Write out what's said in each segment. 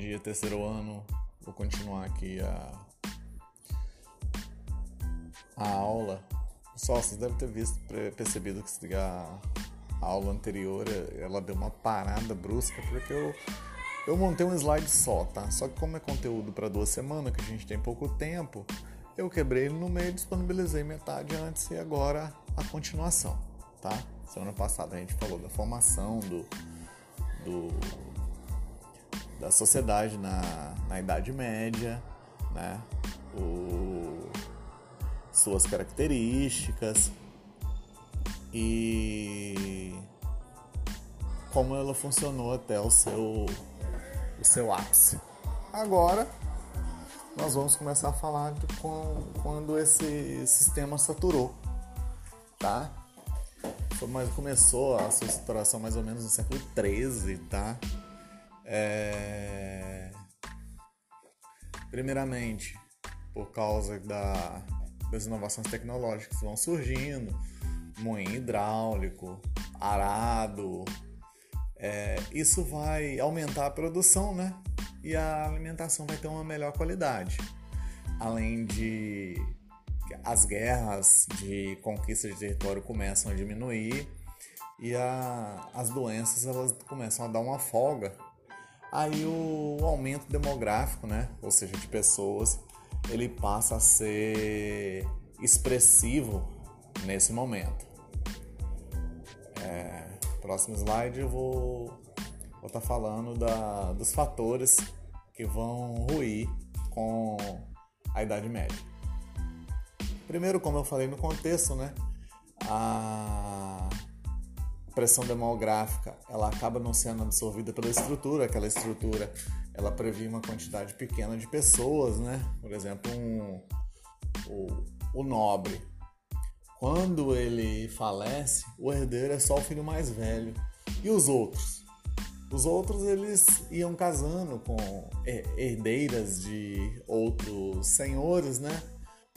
dia, terceiro ano. Vou continuar aqui a, a aula. Só vocês devem ter visto, percebido que a, aula anterior ela deu uma parada brusca porque eu, eu montei um slide só, tá? Só que como é conteúdo para duas semanas, que a gente tem pouco tempo, eu quebrei ele no meio, disponibilizei metade antes e agora a continuação, tá? Semana passada a gente falou da formação do, do da sociedade na, na Idade Média, né? O, suas características e como ela funcionou até o seu, o seu ápice. Agora nós vamos começar a falar de quando esse sistema saturou, tá? Mas começou a sua saturação mais ou menos no século XIII, tá? É... Primeiramente, por causa da, das inovações tecnológicas que vão surgindo, moinho hidráulico, arado, é, isso vai aumentar a produção, né? E a alimentação vai ter uma melhor qualidade. Além de as guerras de conquista de território começam a diminuir e a, as doenças elas começam a dar uma folga aí o aumento demográfico, né, ou seja, de pessoas, ele passa a ser expressivo nesse momento. É, próximo slide eu vou estar tá falando da, dos fatores que vão ruir com a Idade Média. Primeiro, como eu falei no contexto, né, a pressão demográfica ela acaba não sendo absorvida pela estrutura, aquela estrutura ela previa uma quantidade pequena de pessoas, né? Por exemplo, um, o, o nobre. Quando ele falece, o herdeiro é só o filho mais velho. E os outros? Os outros eles iam casando com herdeiras de outros senhores, né?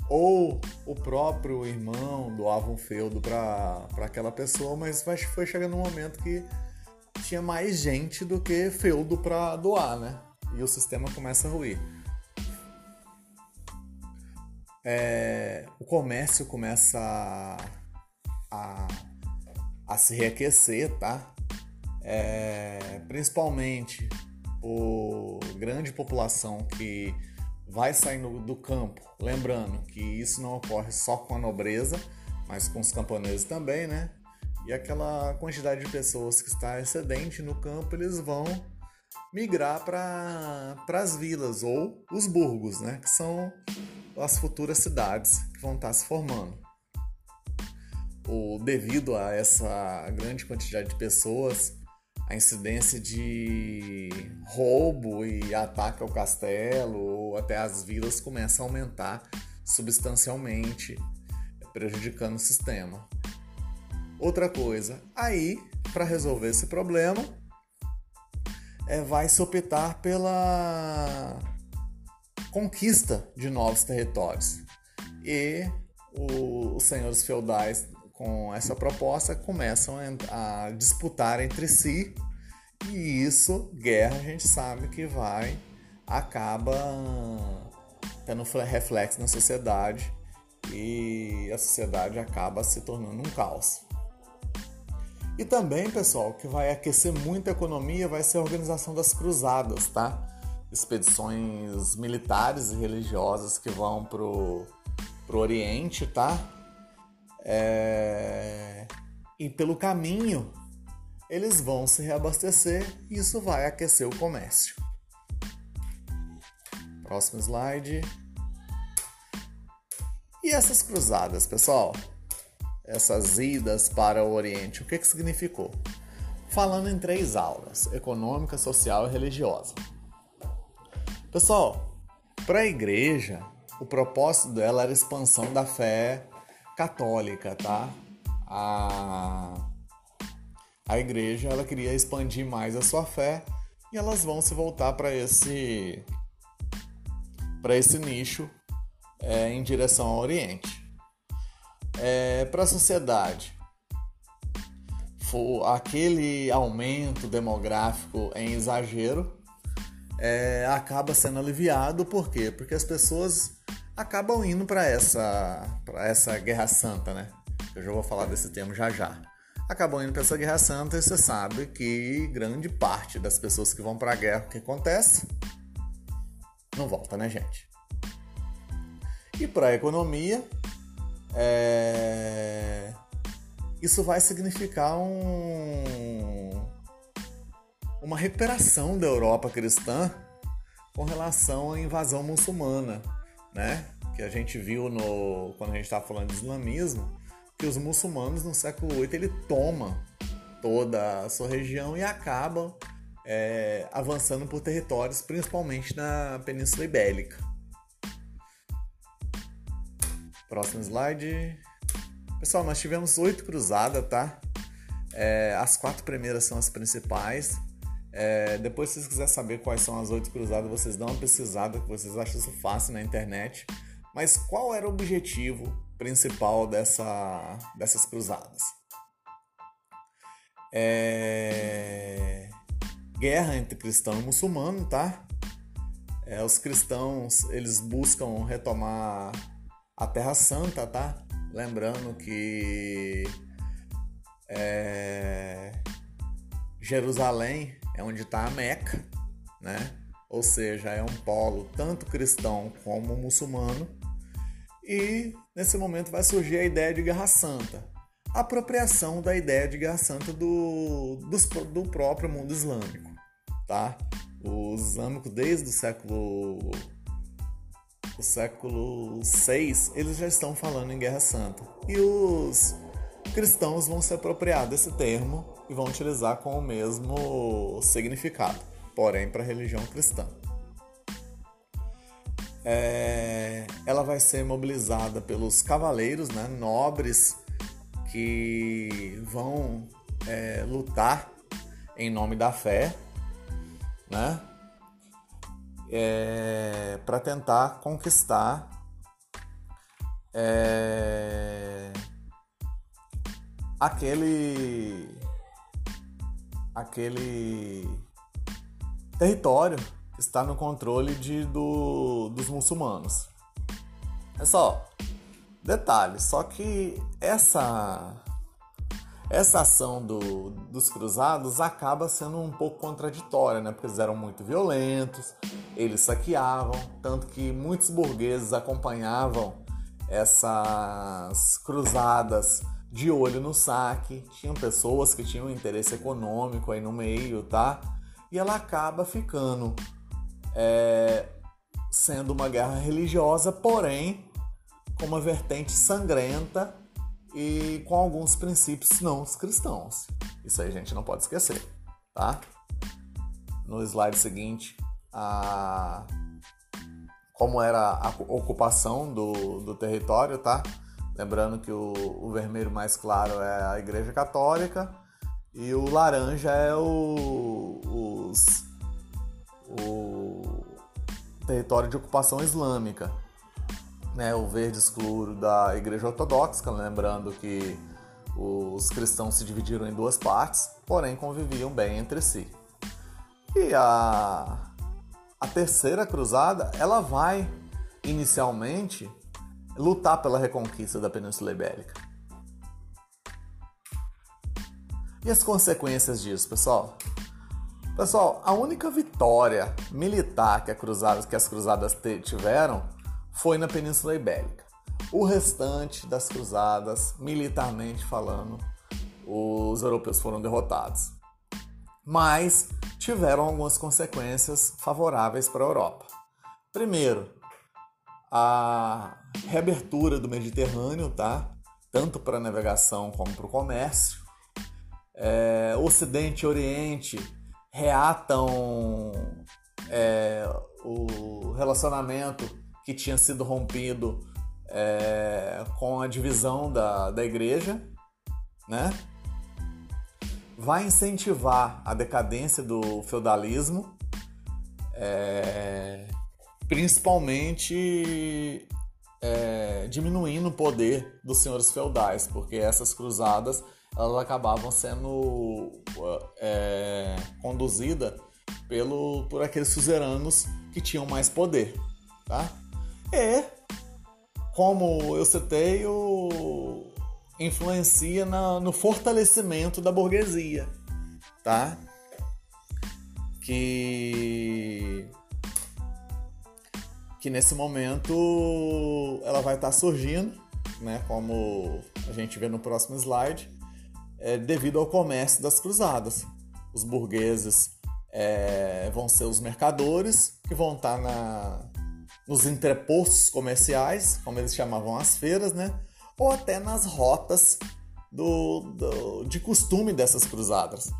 Ou o próprio irmão doava um feudo para aquela pessoa, mas foi chegando um momento que tinha mais gente do que feudo para doar, né? E o sistema começa a ruir. É, o comércio começa a, a, a se reaquecer, tá? É, principalmente por grande população que vai saindo do campo. Lembrando que isso não ocorre só com a nobreza, mas com os camponeses também, né? E aquela quantidade de pessoas que está excedente no campo, eles vão migrar para as vilas ou os burgos, né? Que são as futuras cidades que vão estar se formando. O, devido a essa grande quantidade de pessoas, a incidência de roubo e ataque ao castelo ou até as vilas começa a aumentar substancialmente, prejudicando o sistema. Outra coisa, aí, para resolver esse problema, é, vai se optar pela conquista de novos territórios. E o, os senhores feudais com essa proposta começam a disputar entre si e isso, guerra, a gente sabe que vai, acaba tendo reflexo na sociedade e a sociedade acaba se tornando um caos. E também, pessoal, que vai aquecer muito a economia vai ser a organização das cruzadas, tá? Expedições militares e religiosas que vão pro, pro Oriente, tá? É... E pelo caminho eles vão se reabastecer e isso vai aquecer o comércio. Próximo slide. E essas cruzadas, pessoal? Essas idas para o Oriente, o que, que significou? Falando em três aulas: econômica, social e religiosa. Pessoal, para a igreja, o propósito dela era a expansão da fé católica, tá? A, a igreja ela queria expandir mais a sua fé e elas vão se voltar para esse para esse nicho é, em direção ao Oriente. É, para a sociedade, for aquele aumento demográfico em exagero é, acaba sendo aliviado, por quê? Porque as pessoas acabam indo para essa, essa Guerra Santa, né? Eu já vou falar desse termo já já. Acabam indo para essa Guerra Santa e você sabe que grande parte das pessoas que vão para a guerra, o que acontece? Não volta, né, gente? E para a economia, é... isso vai significar um... uma recuperação da Europa cristã com relação à invasão muçulmana, né? Que a gente viu no quando a gente estava falando de islamismo, que os muçulmanos no século VIII ele toma toda a sua região e acabam é, avançando por territórios, principalmente na Península Ibérica. Próximo slide. Pessoal, nós tivemos oito cruzadas, tá? É, as quatro primeiras são as principais. É, depois, se vocês quiserem saber quais são as oito cruzadas, vocês dão uma pesquisada, que vocês acham isso fácil na internet. Mas qual era o objetivo principal dessa, dessas cruzadas? É... Guerra entre cristão e muçulmano, tá? É, os cristãos eles buscam retomar a Terra Santa, tá? Lembrando que é... Jerusalém é onde está a Meca, né? Ou seja, é um polo tanto cristão como muçulmano. E nesse momento vai surgir a ideia de Guerra Santa, apropriação da ideia de Guerra Santa do, do, do próprio mundo islâmico, tá? Os islâmicos desde o século o século 6 eles já estão falando em Guerra Santa e os cristãos vão se apropriar desse termo e vão utilizar com o mesmo significado, porém para a religião cristã. É, ela vai ser mobilizada pelos cavaleiros, né, nobres que vão é, lutar em nome da fé, né, é, para tentar conquistar é, aquele aquele território está no controle de, do, dos muçulmanos. É só detalhe, só que essa essa ação do, dos cruzados acaba sendo um pouco contraditória, né? Porque eles eram muito violentos, eles saqueavam, tanto que muitos burgueses acompanhavam essas cruzadas de olho no saque, tinham pessoas que tinham interesse econômico aí no meio, tá? E ela acaba ficando é, sendo uma guerra religiosa, porém com uma vertente sangrenta e com alguns princípios não cristãos. Isso aí a gente não pode esquecer, tá? No slide seguinte, a como era a ocupação do, do território, tá? Lembrando que o, o vermelho mais claro é a Igreja Católica e o laranja é o, os, o território de ocupação islâmica. Né? O verde escuro da Igreja Ortodoxa, lembrando que os cristãos se dividiram em duas partes, porém conviviam bem entre si. E a, a terceira cruzada, ela vai inicialmente lutar pela reconquista da Península Ibérica. E as consequências disso, pessoal? Pessoal, a única vitória militar que, cruzadas, que as cruzadas tiveram foi na Península Ibérica. O restante das cruzadas, militarmente falando, os europeus foram derrotados. Mas tiveram algumas consequências favoráveis para a Europa. Primeiro, a reabertura do Mediterrâneo, tá? Tanto para navegação como para o comércio. É, Ocidente e Oriente reatam é, o relacionamento que tinha sido rompido é, com a divisão da, da igreja, né? Vai incentivar a decadência do feudalismo, é, principalmente é, diminuindo o poder dos senhores feudais, porque essas cruzadas elas acabavam sendo é, conduzidas pelo, por aqueles suzeranos que tinham mais poder, tá? E, como eu citei, o, influencia na, no fortalecimento da burguesia, tá? Que que nesse momento ela vai estar surgindo, né, como a gente vê no próximo slide, é, devido ao comércio das cruzadas. Os burgueses é, vão ser os mercadores que vão estar na, nos entrepostos comerciais, como eles chamavam as feiras, né? ou até nas rotas do, do, de costume dessas cruzadas.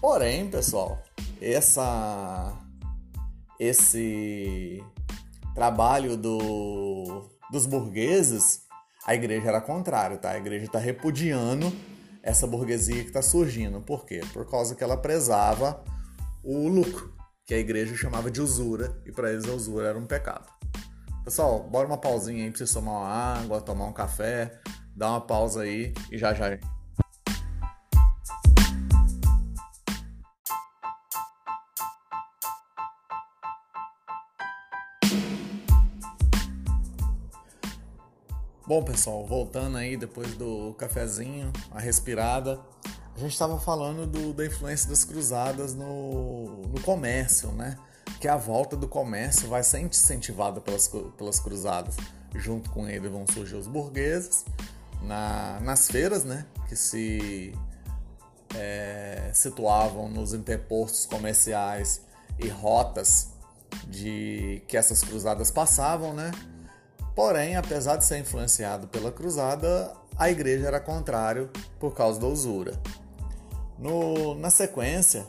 Porém, pessoal, essa, esse trabalho do, dos burgueses, a igreja era contrário, tá? A igreja está repudiando essa burguesia que está surgindo. Por quê? Por causa que ela prezava o lucro, que a igreja chamava de usura, e para eles a usura era um pecado. Pessoal, bora uma pausinha aí pra vocês tomar uma água, tomar um café, dá uma pausa aí e já já. Bom, pessoal, voltando aí depois do cafezinho, a respirada, a gente estava falando do, da influência das cruzadas no, no comércio, né? que a volta do comércio vai ser incentivada pelas, pelas cruzadas. Junto com ele vão surgir os burgueses na, nas feiras, né, que se é, situavam nos interpostos comerciais e rotas de que essas cruzadas passavam, né? Porém, apesar de ser influenciado pela cruzada, a igreja era contrário por causa da usura. No, na sequência,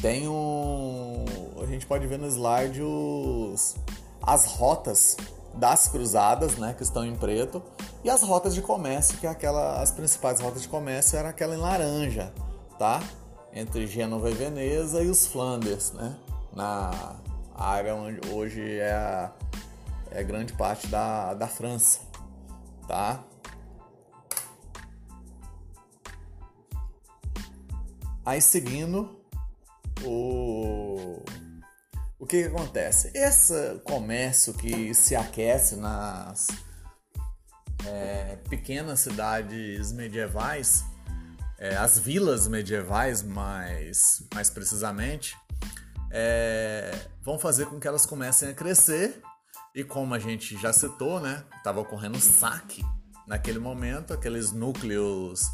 tem um. A gente pode ver no slide os, as rotas das cruzadas, né, que estão em preto, e as rotas de comércio, que é aquela, as principais rotas de comércio eram aquela em laranja, tá? Entre Gênova e Veneza e os Flanders, né? Na área onde hoje é, a, é grande parte da, da França, tá? Aí seguindo, o, o que, que acontece? Esse comércio que se aquece nas é, pequenas cidades medievais, é, as vilas medievais mais, mais precisamente, é, vão fazer com que elas comecem a crescer e como a gente já citou, né, estava ocorrendo saque naquele momento, aqueles núcleos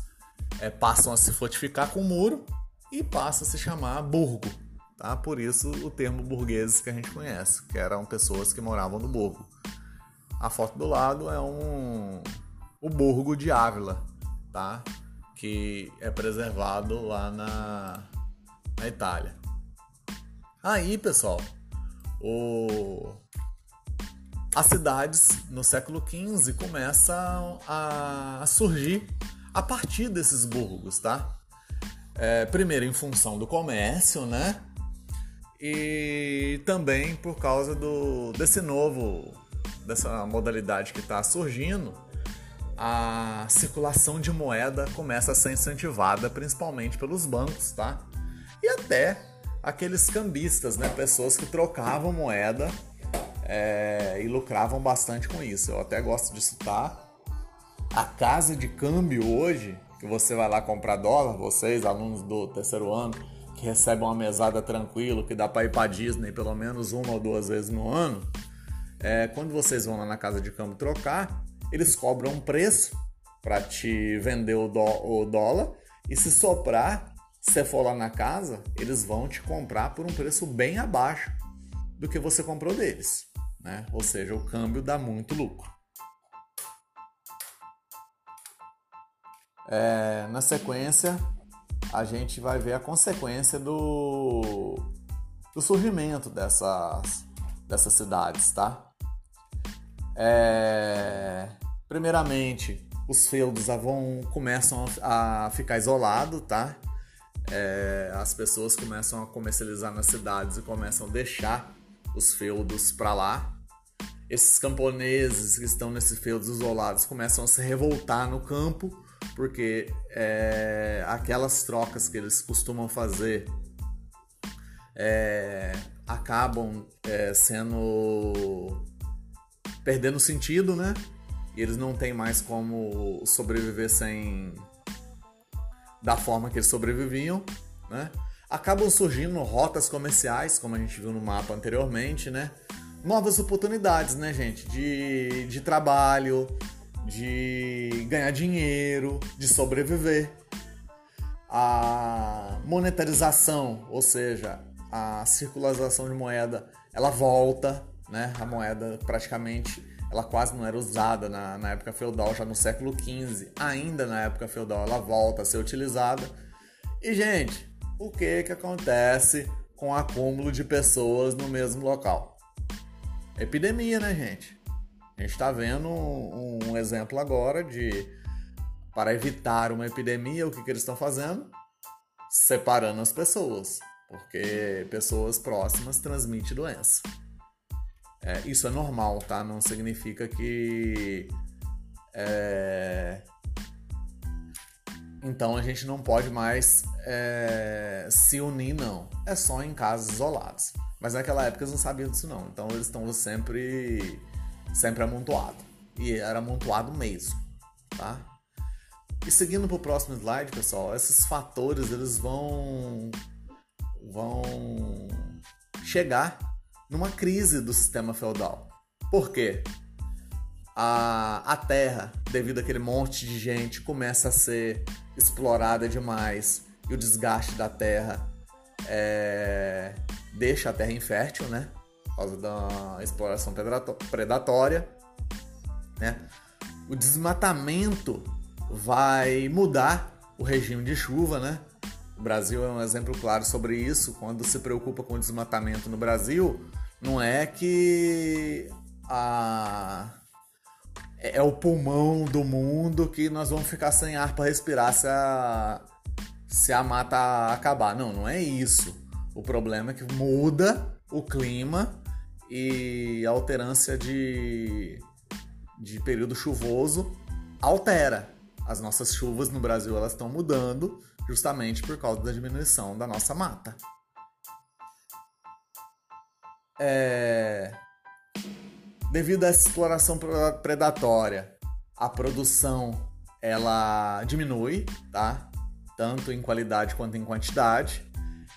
é, passam a se fortificar com o muro e passa a se chamar burgo. Tá? Por isso o termo burgueses que a gente conhece, que eram pessoas que moravam no burgo. A foto do lado é um o burgo de Ávila, tá? que é preservado lá na, na Itália. Aí, pessoal, o... as cidades no século XV começam a surgir a partir desses burgos, tá? É, primeiro, em função do comércio, né? E também por causa do, desse novo, dessa modalidade que está surgindo, a circulação de moeda começa a ser incentivada principalmente pelos bancos, tá? E até aqueles cambistas, né? Pessoas que trocavam moeda é, e lucravam bastante com isso. Eu até gosto de citar a casa de câmbio hoje que você vai lá comprar dólar, vocês, alunos do terceiro ano, que recebem uma mesada tranquilo, que dá para ir para Disney pelo menos uma ou duas vezes no ano, é, quando vocês vão lá na casa de câmbio trocar, eles cobram um preço para te vender o, dó, o dólar e se soprar, se for lá na casa, eles vão te comprar por um preço bem abaixo do que você comprou deles, né? Ou seja, o câmbio dá muito lucro. É, na sequência, a gente vai ver a consequência do, do surgimento dessas, dessas cidades, tá? É, primeiramente, os feudos vão, começam a ficar isolados, tá? É, as pessoas começam a comercializar nas cidades e começam a deixar os feudos para lá. Esses camponeses que estão nesses feudos isolados começam a se revoltar no campo porque é, aquelas trocas que eles costumam fazer é, acabam é, sendo perdendo sentido, né? E eles não têm mais como sobreviver sem da forma que eles sobreviviam, né? Acabam surgindo rotas comerciais, como a gente viu no mapa anteriormente, né? Novas oportunidades, né, gente? De, de trabalho, de ganhar dinheiro, de sobreviver. A monetarização, ou seja, a circulação de moeda, ela volta, né? A moeda praticamente ela quase não era usada na, na época feudal, já no século XV, ainda na época feudal, ela volta a ser utilizada. E, gente, o que, que acontece com o acúmulo de pessoas no mesmo local? Epidemia, né, gente? A gente está vendo um, um, exemplo agora de para evitar uma epidemia, o que, que eles estão fazendo? Separando as pessoas, porque pessoas próximas transmitem doença. É, isso é normal, tá? Não significa que. É... Então a gente não pode mais é, se unir, não. É só em casos isolados. Mas naquela época eles não sabiam disso, não. Então eles estão sempre, sempre amontoados. E era amontoado mesmo, tá? E seguindo para o próximo slide, pessoal, esses fatores eles vão vão chegar numa crise do sistema feudal. Por quê? A, a terra, devido àquele monte de gente, começa a ser explorada demais e o desgaste da terra é, deixa a terra infértil, né? Por causa da exploração predatória, né? O desmatamento vai mudar o regime de chuva, né? O Brasil é um exemplo claro sobre isso. Quando se preocupa com o desmatamento no Brasil, não é que a é, é o pulmão do mundo que nós vamos ficar sem ar para respirar se a se a mata acabar. Não, não é isso. O problema é que muda o clima e a alterância de, de período chuvoso altera. As nossas chuvas no Brasil elas estão mudando justamente por causa da diminuição da nossa mata. É... Devido a essa exploração predatória, a produção ela diminui, tá? Tanto em qualidade quanto em quantidade.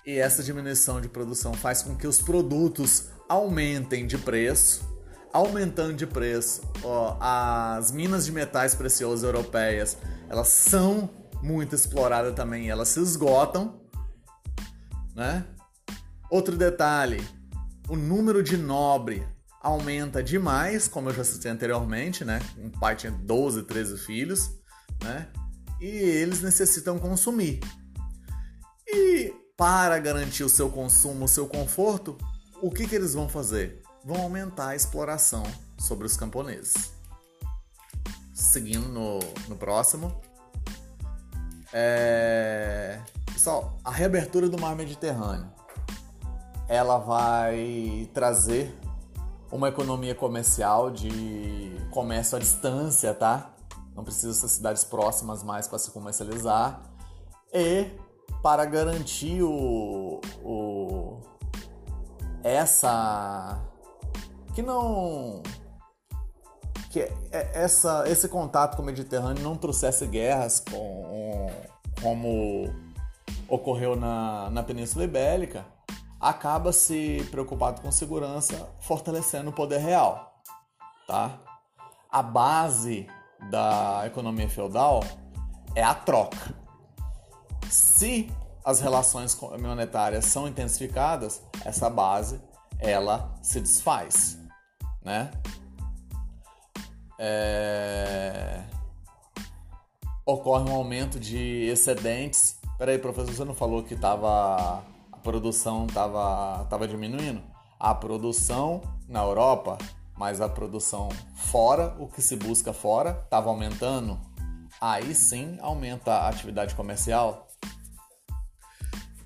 E essa diminuição de produção faz com que os produtos aumentem de preço. Aumentando de preço, ó, as minas de metais preciosos europeias, elas são muito exploradas também, elas se esgotam, né? Outro detalhe, o número de nobre aumenta demais, como eu já citei anteriormente, né? Um pai tinha 12, 13 filhos, né? E eles necessitam consumir. E para garantir o seu consumo, o seu conforto, o que, que eles vão fazer? Vão aumentar a exploração sobre os camponeses. Seguindo no, no próximo. É... Pessoal, a reabertura do mar Mediterrâneo ela vai trazer uma economia comercial de comércio à distância, tá? Não precisa ser cidades próximas mais para se comercializar. E para garantir o, o essa que não que essa esse contato com o Mediterrâneo não trouxesse guerras com, como ocorreu na, na Península Ibérica acaba se preocupado com segurança, fortalecendo o poder real, tá? A base da economia feudal é a troca. Se as relações monetárias são intensificadas, essa base ela se desfaz, né? É... Ocorre um aumento de excedentes. Peraí, professor, você não falou que estava produção estava tava diminuindo. A produção na Europa, mas a produção fora, o que se busca fora, estava aumentando. Aí sim aumenta a atividade comercial.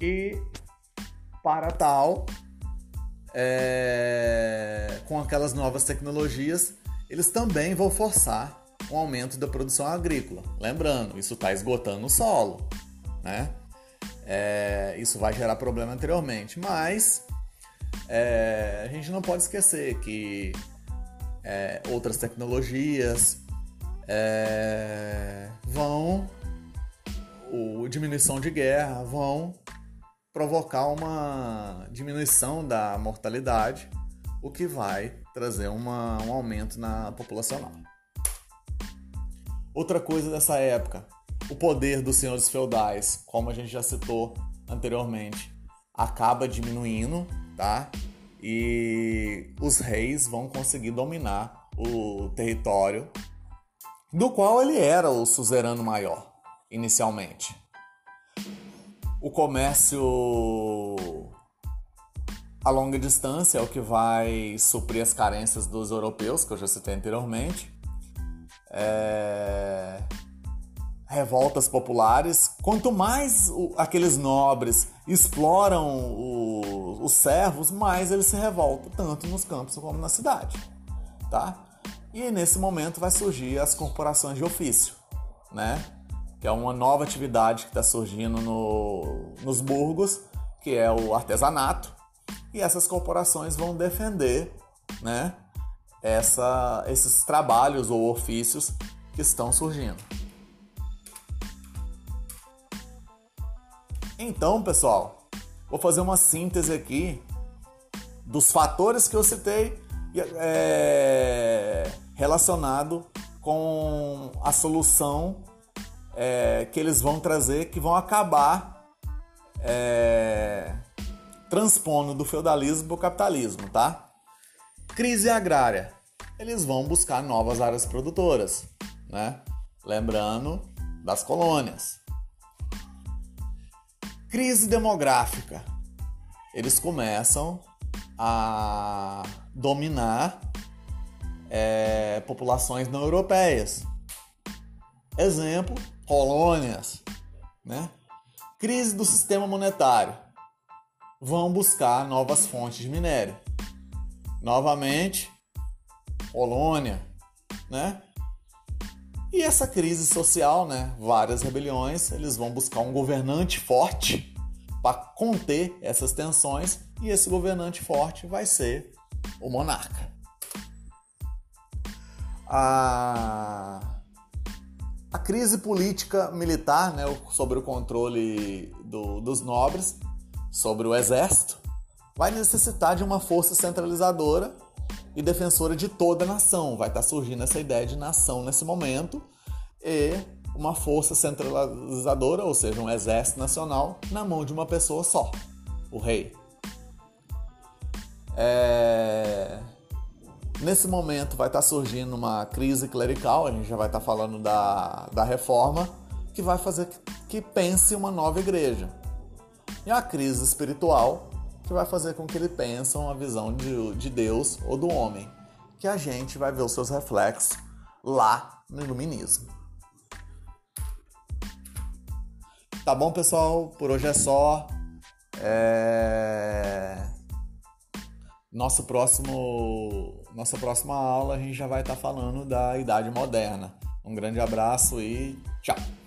E para tal, é, com aquelas novas tecnologias, eles também vão forçar um aumento da produção agrícola. Lembrando, isso está esgotando o solo, né? É, isso vai gerar problema anteriormente. Mas é, a gente não pode esquecer que é, outras tecnologias é, vão, o diminuição de guerra, vão provocar uma diminuição da mortalidade, o que vai trazer uma, um aumento na populacional. Outra coisa dessa época, o poder dos senhores feudais, como a gente já citou anteriormente, acaba diminuindo, tá? E os reis vão conseguir dominar o território do qual ele era o suzerano maior inicialmente. O comércio a longa distância é o que vai suprir as carências dos europeus, que eu já citei anteriormente. É... Revoltas populares. Quanto mais o, aqueles nobres exploram o, os servos, mais eles se revoltam, tanto nos campos como na cidade. Tá? E nesse momento vai surgir as corporações de ofício, né? que é uma nova atividade que está surgindo no, nos burgos, que é o artesanato e essas corporações vão defender né, essa, esses trabalhos ou ofícios que estão surgindo. Então, pessoal, vou fazer uma síntese aqui dos fatores que eu citei é, relacionado com a solução é, que eles vão trazer, que vão acabar é, transpondo do feudalismo para o capitalismo, tá? Crise agrária. Eles vão buscar novas áreas produtoras, né? Lembrando das colônias. Crise demográfica. Eles começam a dominar é, populações não europeias. Exemplo, colônias, né? Crise do sistema monetário vão buscar novas fontes de minério. Novamente, Polônia, né? E essa crise social, né? Várias rebeliões, eles vão buscar um governante forte para conter essas tensões e esse governante forte vai ser o monarca. A, a crise política militar, né, sobre o controle do, dos nobres, sobre o exército, vai necessitar de uma força centralizadora e defensora de toda a nação. Vai estar surgindo essa ideia de nação nesse momento e uma força centralizadora, ou seja, um exército nacional, na mão de uma pessoa só, o rei. É... Nesse momento vai estar surgindo uma crise clerical, a gente já vai estar falando da, da reforma, que vai fazer que pense uma nova igreja e a crise espiritual, que vai fazer com que ele pense uma visão de, de Deus ou do homem, que a gente vai ver os seus reflexos lá no iluminismo. Tá bom, pessoal? Por hoje é só. É... Nosso próximo, nossa próxima aula a gente já vai estar falando da Idade Moderna. Um grande abraço e tchau!